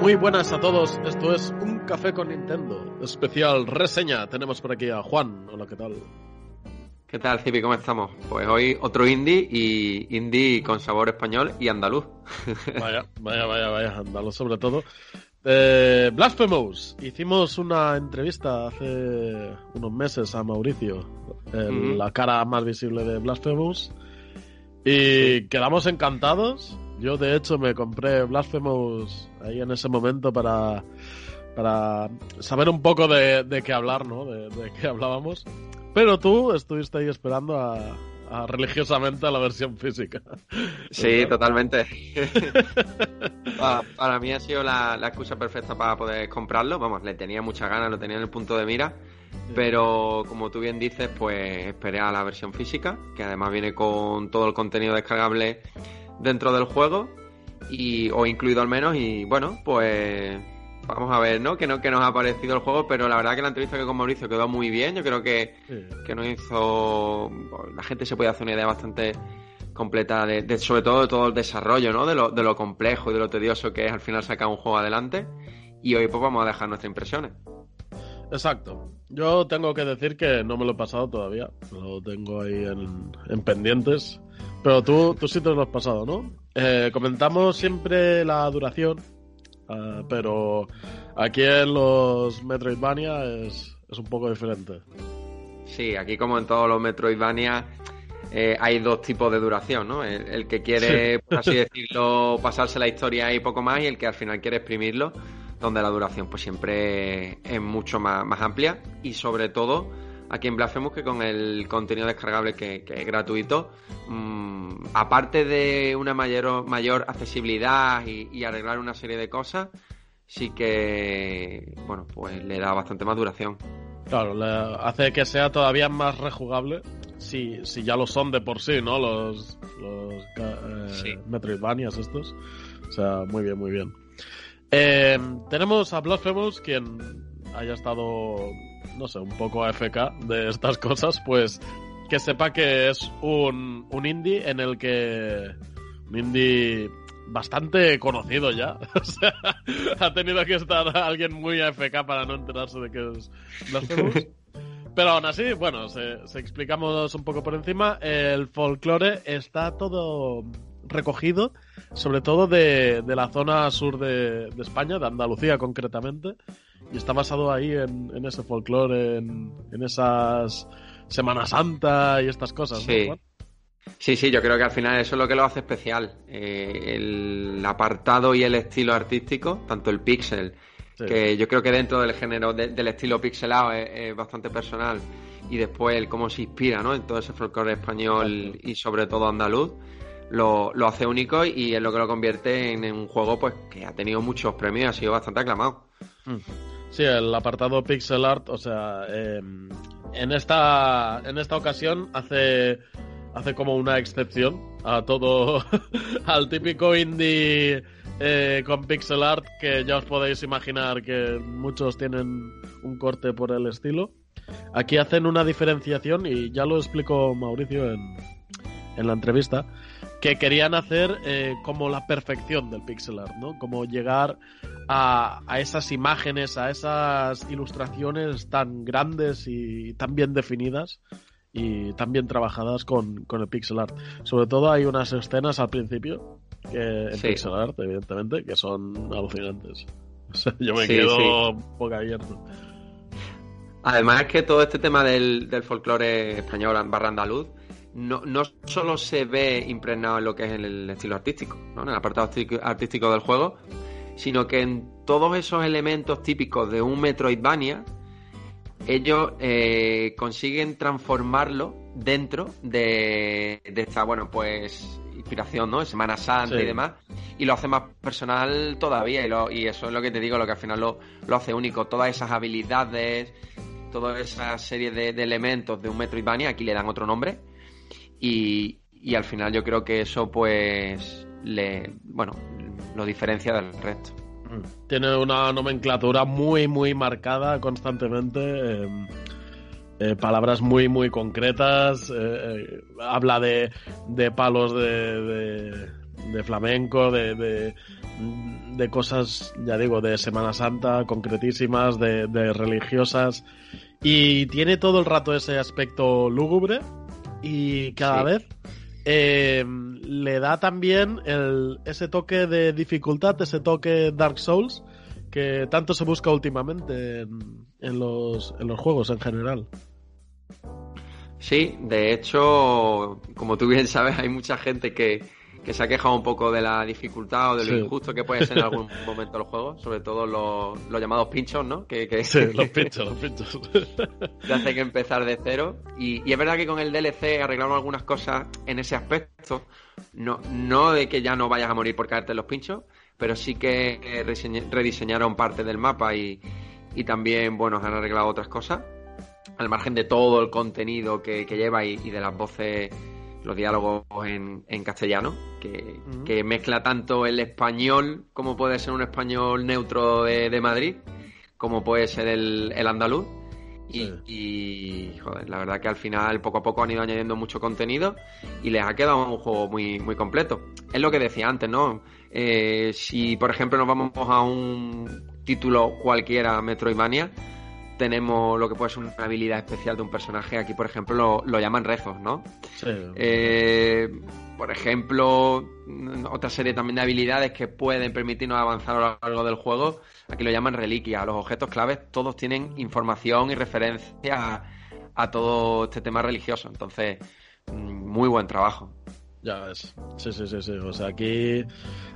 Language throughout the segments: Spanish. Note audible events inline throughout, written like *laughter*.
Muy buenas a todos. Esto es Un Café con Nintendo. Especial reseña. Tenemos por aquí a Juan. Hola, ¿qué tal? ¿Qué tal, Cipi? ¿Cómo estamos? Pues hoy otro indie y indie con sabor español y andaluz. *laughs* Vaya, vaya, vaya, vaya, andaluz sobre todo. Eh, Blasphemous. Hicimos una entrevista hace unos meses a Mauricio, la cara más visible de Blasphemous. Y quedamos encantados. Yo, de hecho, me compré Blasphemous ahí en ese momento para, para saber un poco de, de qué hablar, ¿no? De, de qué hablábamos. Pero tú estuviste ahí esperando a, a religiosamente a la versión física. Sí, totalmente. *laughs* Pa- para mí ha sido la, la excusa perfecta para poder comprarlo. Vamos, le tenía muchas ganas, lo tenía en el punto de mira. Pero como tú bien dices, pues esperé a la versión física, que además viene con todo el contenido descargable dentro del juego, y, o incluido al menos, y bueno, pues vamos a ver, ¿no? Que, no, que nos ha parecido el juego, pero la verdad que la entrevista que con Mauricio quedó muy bien, yo creo que, Sí. que nos hizo... La gente se puede hacer una idea bastante completa de, de- sobre todo de todo el desarrollo, ¿no? De lo, de lo complejo y de lo tedioso que es al final sacar un juego adelante. Y hoy pues vamos a dejar nuestras impresiones. Exacto. Yo tengo que decir que no me lo he pasado todavía. Lo tengo ahí en, en pendientes. Pero tú, tú sí te lo has pasado, ¿no? Eh, comentamos siempre la duración. ah, pero aquí en los Metroidvania es, es un poco diferente. Sí, aquí como en todos los Metroidvania eh, hay dos tipos de duración, ¿no? El, el que quiere, por así decirlo, *laughs* pasarse la historia y poco más y el que al final quiere exprimirlo, donde la duración pues siempre es mucho más, más amplia y sobre todo aquí en Blasphemous que con el contenido descargable que, que es gratuito, mm, aparte de una mayor, mayor accesibilidad y, y arreglar una serie de cosas, sí que, bueno, pues le da bastante más duración. Claro, le hace que sea todavía más rejugable. Si, si ya lo son de por sí, ¿no? Los, los eh, Sí. Metroidvanias estos. O sea, muy bien, muy bien. Eh, tenemos a Blasphemous, quien haya estado, no sé, un poco AFK de estas cosas, pues que sepa que es un, un indie en el que. Un indie bastante conocido ya. *laughs* O sea, ha tenido que estar alguien muy AFK para no enterarse de que es Blasphemous. *laughs* Pero aún así, bueno, se, se explicamos un poco por encima. El folclore está todo recogido, sobre todo de, de la zona sur de, de España, de Andalucía concretamente. Y está basado ahí en, en ese folclore, en, en esas Semana Santa y estas cosas. ¿no, Sí. Juan? Sí, sí, yo creo que al final eso es lo que lo hace especial. Eh, el apartado y el estilo artístico, tanto el pixel, Sí. que yo creo que dentro del género de- del estilo pixelado es, es bastante personal, y después el cómo se inspira ¿no? en todo ese folclore español y sobre todo andaluz, lo, lo hace único y es lo que lo convierte en, un juego pues que ha tenido muchos premios y ha sido bastante aclamado. Mm. Sí, el apartado pixel art, o sea, eh, en esta en esta ocasión hace hace como una excepción a todo *laughs* al típico indie eh, con pixel art que ya os podéis imaginar que muchos tienen un corte por el estilo. Aquí hacen una diferenciación y ya lo explicó Mauricio en, en la entrevista, que querían hacer eh, como la perfección del pixel art, ¿no? Como llegar a, a, esas imágenes, a esas ilustraciones tan grandes y tan bien definidas y tan bien trabajadas con, con el pixel art. Sobre todo hay unas escenas al principio que en Sí. pixel art, evidentemente, que son alucinantes. *laughs* O sea, yo me Sí, quedo sí. boca abierto. Además es que todo este tema del, del folclore español barra andaluz no, no solo se ve impregnado en lo que es el estilo artístico, ¿no? en el apartado artístico- del juego, sino que en todos esos elementos típicos de un Metroidvania, ellos eh, consiguen transformarlo dentro de, de esta, bueno, pues inspiración, ¿no? Semana Santa Sí. y demás, y lo hace más personal todavía, y, lo- y eso es lo que te digo, lo que al final lo, lo hace único, todas esas habilidades, toda esa serie de, de elementos de un Metroidvania, aquí le dan otro nombre, y, al final yo creo que eso pues le, bueno, lo diferencia del resto. Tiene una nomenclatura muy, muy marcada constantemente. eh, eh, palabras muy, muy concretas. eh, eh, habla de, de palos de, de, de flamenco, de, de, cosas, ya digo, de Semana Santa, concretísimas, de religiosas. Y tiene todo el rato ese aspecto lúgubre. Y cada Sí. vez eh, le da también el, ese toque de dificultad, ese toque Dark Souls que tanto se busca últimamente en, en los, en los juegos en general. Sí, de hecho, como tú bien sabes, hay mucha gente que, que se ha quejado un poco de la dificultad o de lo Sí. injusto que puede ser en algún *laughs* momento el juego, sobre todo los, los llamados pinchos, ¿no? Que, que Sí, *laughs* los pinchos, los pinchos. te hacen empezar de cero. Y, y es verdad que con el DLC arreglaron algunas cosas en ese aspecto. No, no de que ya no vayas a morir por caerte en los pinchos, pero sí que rediseñaron parte del mapa y, y también, bueno, han arreglado otras cosas. Al margen de todo el contenido que, que lleva y, y de las voces, los diálogos en, en castellano, que, mezcla tanto el español como puede ser un español neutro de, de Madrid, como puede ser el, el andaluz. Y, Sí. y, joder, la verdad que al final poco a poco han ido añadiendo mucho contenido y les ha quedado un juego muy, muy completo. Es lo que decía antes, ¿no? Eh, si por ejemplo nos vamos a un título cualquiera, Metroidvania, tenemos lo que puede ser una habilidad especial de un personaje. Aquí, por ejemplo, lo, lo llaman rezos, ¿no? Sí. Eh, por ejemplo, otra serie también de habilidades que pueden permitirnos avanzar a lo largo del juego. Aquí lo llaman reliquias. Los objetos claves todos tienen información y referencia a, a todo este tema religioso. Entonces, mm, muy buen trabajo. Ya ves. Sí, sí, sí, sí. O sea, aquí.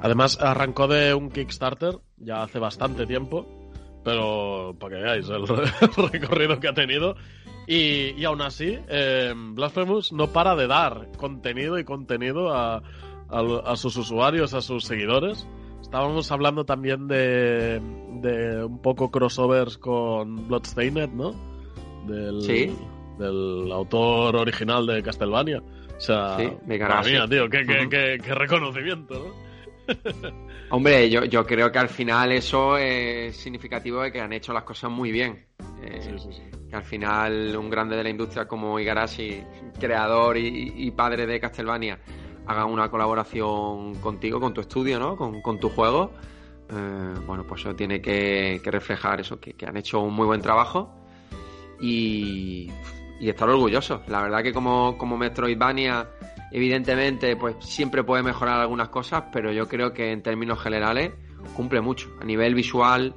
Además, arrancó de un Kickstarter ya hace bastante tiempo. Pero para que veáis el, *laughs* recorrido que ha tenido. Y, y aún así, eh, Blasphemous no para de dar contenido y contenido a, a- a sus usuarios, a sus seguidores. Estábamos hablando también de, de un poco crossovers con Bloodstained, ¿no? Del, Sí. del autor original de Castlevania. O sea, Sí, me mía, tío, qué, qué- *laughs* qué- qué reconocimiento, ¿no? *laughs* Hombre, yo, yo creo que al final eso es significativo de que han hecho las cosas muy bien. Eh, Sí, sí, sí. que al final un grande de la industria como Igarashi, creador y, y padre de Castlevania, haga una colaboración contigo, con tu estudio, ¿no? Con, con tu juego. eh, bueno, pues eso tiene que, que reflejar eso, que, que han hecho un muy buen trabajo y, y estar orgullosos. La verdad que como, como Metroidvania, evidentemente, pues siempre puede mejorar algunas cosas, pero yo creo que en términos generales cumple mucho. A nivel visual,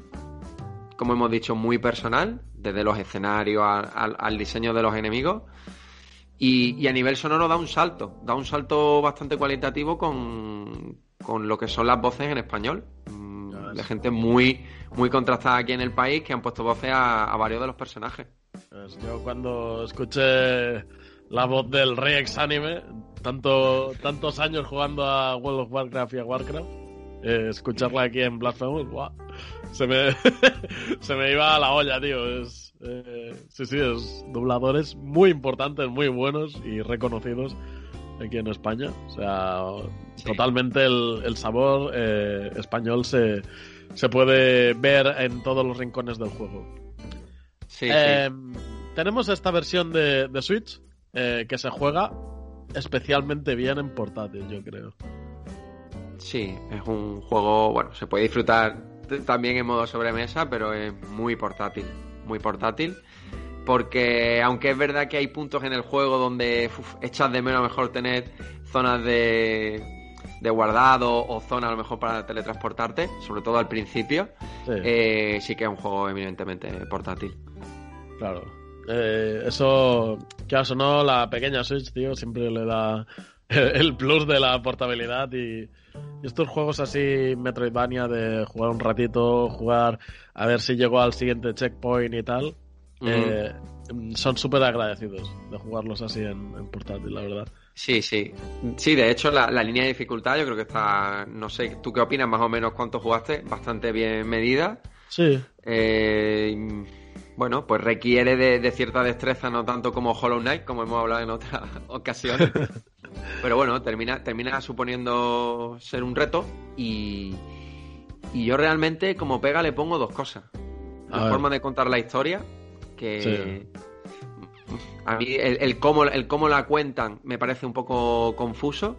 como hemos dicho, muy personal, desde los escenarios al, al- al diseño de los enemigos. Y, y a nivel sonoro da un salto, da un salto bastante cualitativo con, con lo que son las voces en español. Mm, ves. De gente muy, muy contrastada aquí en el país que han puesto voces a, a varios de los personajes. Pues yo cuando escuché la voz del Rey ex anime, tanto, tantos años jugando a World of Warcraft y a Warcraft, eh, escucharla aquí en Blasphemous, se me, *laughs* se me iba a la olla, tío. Es, eh, sí, sí, es dobladores muy importantes, muy buenos y reconocidos aquí en España. O sea, Sí. totalmente el, el sabor eh, español se, se puede ver en todos los rincones del juego. Sí, Eh, Tenemos esta versión de, de Switch eh, que se juega especialmente bien en portátil, yo creo. Sí, es un juego, bueno, se puede disfrutar también en modo sobremesa, pero es muy portátil, muy portátil. Porque aunque es verdad que hay puntos en el juego donde echas de menos mejor tener zonas de, de guardado o zonas a lo mejor para teletransportarte, sobre todo al principio, sí, eh, sí que es un juego eminentemente portátil. Claro. Eh, eso, que o no, la pequeña Switch, tío, siempre le da *laughs* el plus de la portabilidad y, estos juegos así, Metroidvania, de jugar un ratito, jugar a ver si llegó al siguiente checkpoint y tal, eh, son súper agradecidos de jugarlos así en, portátil, la verdad. Sí, sí. Sí, de hecho, la, línea de dificultad yo creo que está, no sé, ¿tú qué opinas más o menos cuánto jugaste? Bastante bien medida. Sí. Eh, bueno, pues requiere de, cierta destreza, no tanto como Hollow Knight, como hemos hablado en otras *laughs* ocasiones. *laughs* Pero bueno, termina, termina suponiendo ser un reto y, y yo realmente como pega le pongo dos cosas. La forma de contar la historia, que a mí el, el, cómo, el cómo la cuentan me parece un poco confuso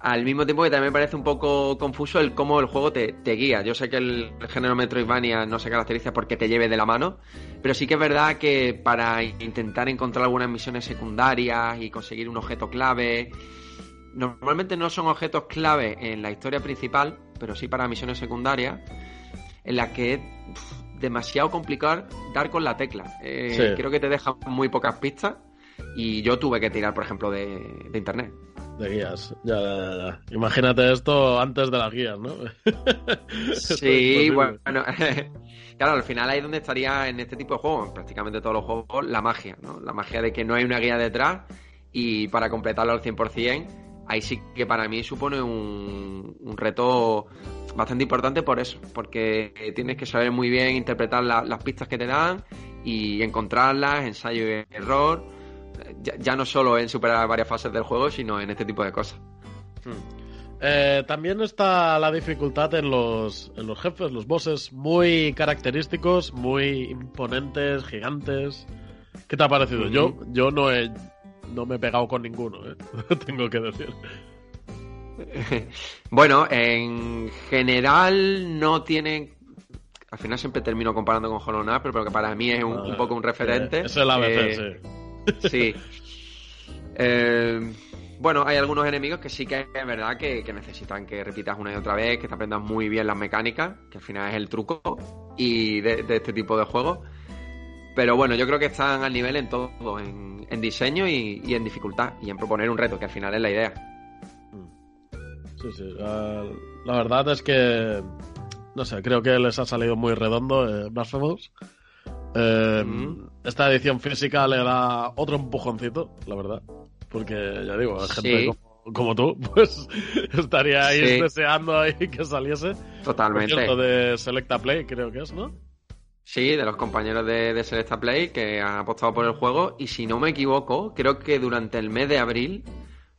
al mismo tiempo que también me parece un poco confuso el cómo el juego te, guía. Yo sé que el, género Metroidvania no se caracteriza porque te lleve de la mano, pero sí que es verdad que para intentar encontrar algunas misiones secundarias y conseguir un objeto clave, normalmente no son objetos clave en la historia principal, pero sí para misiones secundarias, en las que es demasiado complicado dar con la tecla. Eh, creo que te dejan muy pocas pistas y yo tuve que tirar, por ejemplo, de internet de guías. Ya, ya, ya, Imagínate esto antes de las guías, ¿no? *laughs* sí, bueno. *laughs* claro, al final ahí es donde estaría en este tipo de juegos, prácticamente todos los juegos, la magia, ¿no? La magia de que no hay una guía detrás y para completarlo al 100%, ahí sí que para mí supone un, un reto bastante importante por eso, porque tienes que saber muy bien interpretar las pistas que te dan y encontrarlas, ensayo y error ya, no solo en superar varias fases del juego, sino en este tipo de cosas. Hmm. Eh, también está la dificultad en los, en los jefes, los bosses, muy característicos, muy imponentes, gigantes. ¿Qué te ha parecido? Yo, yo no he no me he pegado con ninguno, ¿eh? *laughs* tengo que decir. *laughs* bueno, en general no tienen. Al final siempre termino comparando con Hollow Knight, pero que para mí es un, poco un referente. es el ABC, sí. Sí. Eh, bueno, hay algunos enemigos que sí que es verdad que, necesitan que repitas una y otra vez, que te aprendas muy bien las mecánicas, que al final es el truco y de, este tipo de juegos. Pero bueno, yo creo que están al nivel en todo, en, diseño y, en dificultad, y en proponer un reto, que al final es la idea. Sí, sí. La, verdad es que, no sé, creo que les ha salido muy redondo eh, Blasphemous. Eh, esta edición física le da otro empujoncito, la verdad. Porque ya digo, gente como, tú, *laughs* pues estaría ahí deseando ahí que saliese. Totalmente. de Selecta Play, creo que es, ¿no? Sí, de los compañeros de, de, Selecta Play que han apostado por el juego. Y si no me equivoco, creo que durante el mes de abril,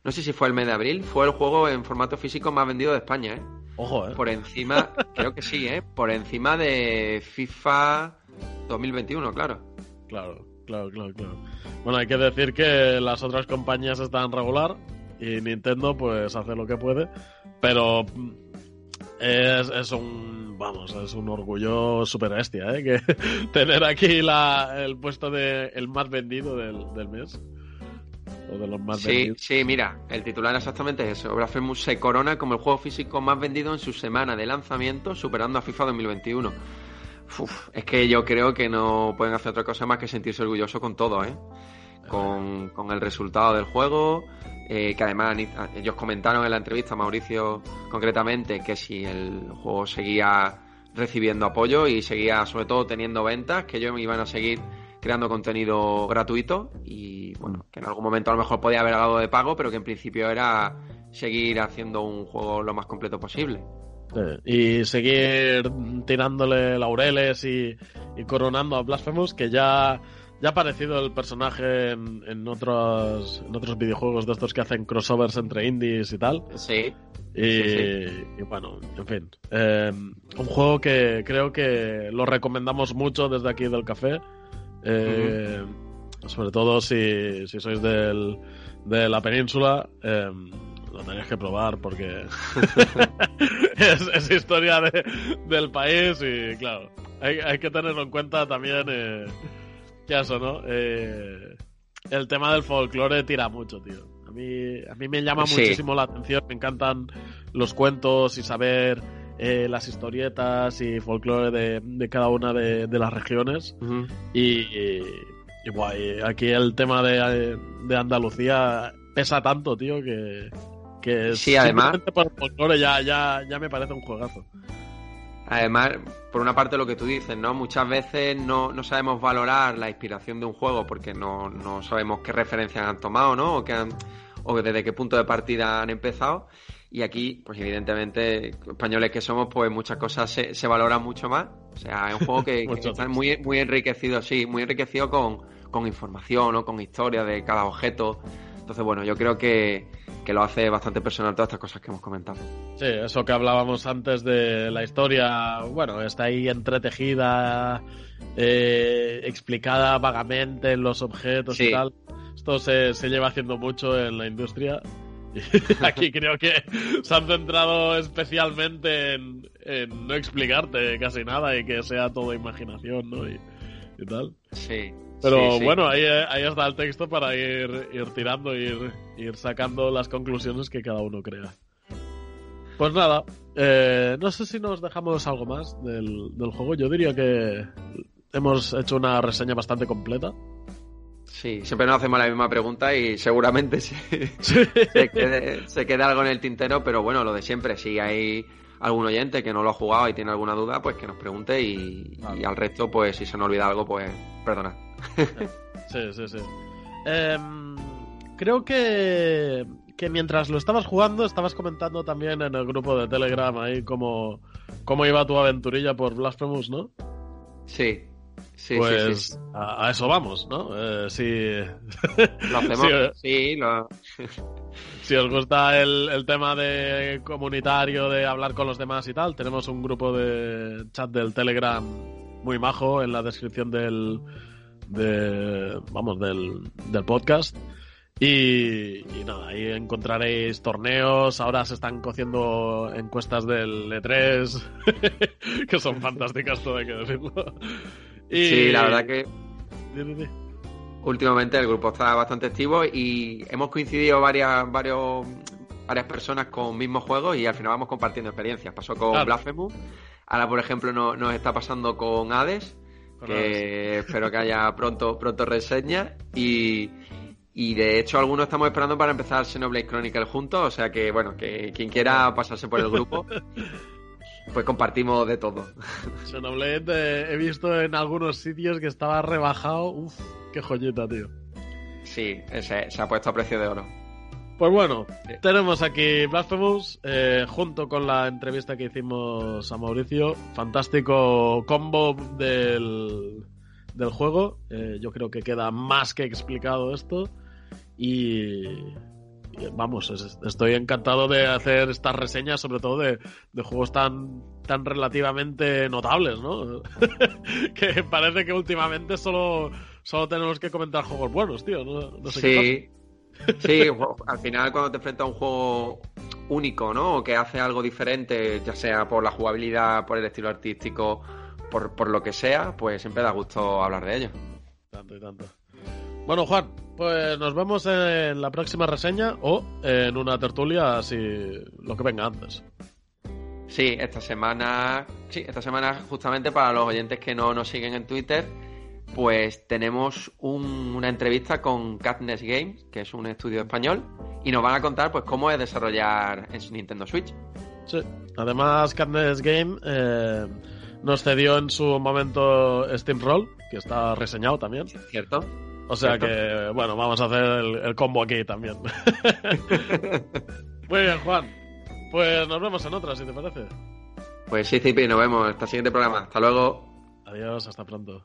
no sé si fue el mes de abril, fue el juego en formato físico más vendido de España, ¿eh? Ojo, ¿eh? Por encima, *laughs* creo que sí, ¿eh? Por encima de FIFA 2021, claro. Claro, claro, claro, claro. Bueno, hay que decir que las otras compañías están regular y Nintendo pues hace lo que puede, pero es, un, vamos, es un orgullo super bestia, ¿eh? Que *laughs* tener aquí la, el puesto de el más vendido del, mes. O de los más sí, sí, mira, el titular exactamente es eso. Blasphemous se corona como el juego físico más vendido en su semana de lanzamiento, superando a FIFA 2021 es que yo creo que no pueden hacer otra cosa más que sentirse orgulloso con todo, ¿eh? Con, el resultado del juego, eh, que además ellos comentaron en la entrevista, Mauricio concretamente, que si el juego seguía recibiendo apoyo y seguía sobre todo teniendo ventas, que ellos iban a seguir creando contenido gratuito y bueno, que en algún momento a lo mejor podía haber algo de pago, pero que en principio era seguir haciendo un juego lo más completo posible y seguir tirándole laureles y, coronando a Blasphemous, que ya, ya ha aparecido el personaje en, otros, en otros videojuegos de estos que hacen crossovers entre indies y tal. Sí. Y, bueno, en fin. Eh, un juego que creo que lo recomendamos mucho desde aquí del café. Eh, sobre todo si, si sois del, de la península, em, lo tenéis que probar porque *laughs* es, es, historia de, del país y claro, hay, hay, que tenerlo en cuenta también eh, que eso, ¿no? Eh, el tema del folclore tira mucho, tío. A mí, a mí me llama sí. muchísimo la atención, me encantan los cuentos y saber eh, las historietas y folclore de, de cada una de, de las regiones. Uh -huh. y, y, y, guay, aquí el tema de, de Andalucía pesa tanto, tío, que, que sí, además por folclore ya, ya, ya me parece un juegazo. Además, por una parte lo que tú dices, ¿no? Muchas veces no, no sabemos valorar la inspiración de un juego porque no, no sabemos qué referencias han tomado, ¿no? O, que han, o desde qué punto de partida han empezado. Y aquí, pues evidentemente, españoles que somos, pues muchas cosas se, se valoran mucho más. O sea, es un juego que, *laughs* que está muy, muy enriquecido, sí, muy enriquecido con, con información, ¿no? Con historia de cada objeto. Entonces, bueno, yo creo que, que, lo hace bastante personal todas estas cosas que hemos comentado. Sí, eso que hablábamos antes de la historia, bueno, está ahí entretejida, eh, explicada vagamente en los objetos sí. y tal. Esto se, se, lleva haciendo mucho en la industria. Y *laughs* aquí creo que se han centrado especialmente en, en, no explicarte casi nada y que sea todo imaginación, ¿no? Y, y tal. Sí. Pero sí, sí. bueno, ahí, ahí, está el texto para ir, ir tirando, ir, ir sacando las conclusiones que cada uno crea. Pues nada, eh, no sé si nos dejamos algo más del, del, juego. Yo diría que hemos hecho una reseña bastante completa. Sí, siempre nos hacemos la misma pregunta y seguramente se, sí. *laughs* se, quede, se quede algo en el tintero, pero bueno, lo de siempre, si hay algún oyente que no lo ha jugado y tiene alguna duda, pues que nos pregunte y, vale. y al resto, pues si se nos olvida algo, pues perdona. *laughs* Sí, sí, sí. Eh, creo que, que mientras lo estabas jugando, estabas comentando también en el grupo de Telegram ahí cómo, cómo iba tu aventurilla por Blasphemous, ¿no? Sí. Sí, pues sí, sí. A, a, eso vamos, ¿no? Eh, si... Lo *laughs* hacemos, sí, lo... si os gusta el, el, tema de comunitario, de hablar con los demás y tal, tenemos un grupo de chat del Telegram muy majo en la descripción del, de, vamos, del, del podcast. Y, y, nada, ahí encontraréis torneos. Ahora se están cociendo encuestas del E3, *laughs* que son fantásticas, todo hay que decirlo. Sí, la verdad que. Últimamente el grupo está bastante activo y hemos coincidido varias, varios, varias personas con mismos juegos y al final vamos compartiendo experiencias. Pasó con claro. Blasphemous, ahora por ejemplo no, nos está pasando con Hades, que espero que haya pronto, pronto reseña y, y de hecho algunos estamos esperando para empezar Xenoblade Chronicle juntos, o sea que bueno, que quien quiera pasarse por el grupo *laughs* pues compartimos de todo. Xenoblade eh, he visto en algunos sitios que estaba rebajado. Uf, qué joyita, tío. Sí, ese, se ha puesto a precio de oro. Pues bueno, sí. tenemos aquí Blasphemous eh, junto con la entrevista que hicimos a Mauricio. Fantástico combo del, del juego. Eh, yo creo que queda más que explicado esto. Y, vamos, estoy encantado de hacer estas reseñas, sobre todo de, de juegos tan, tan relativamente notables, ¿no? *laughs* que parece que últimamente solo, solo tenemos que comentar juegos buenos, tío. No, no sé sí, *laughs* sí, al final cuando te enfrentas a un juego único, ¿no? O que hace algo diferente, ya sea por la jugabilidad, por el estilo artístico, por, por lo que sea, pues siempre da gusto hablar de ello. Tanto y tanto. Bueno, Juan, pues nos vemos en la próxima reseña o en una tertulia, si lo que venga antes. Sí, esta semana, sí, esta semana justamente para los oyentes que no nos siguen en Twitter, pues tenemos un, una entrevista con Catness Games, que es un estudio español, y nos van a contar pues cómo es desarrollar en su Nintendo Switch. Sí, además Catness Game eh, nos cedió en su momento Steam Roll, que está reseñado también. Cierto. O sea que, bueno, vamos a hacer el, el combo aquí también. *laughs* Muy bien, Juan. Pues nos vemos en otra, si te parece. Pues sí, Cipi, nos vemos. Hasta el siguiente programa. Hasta luego. Adiós, hasta pronto.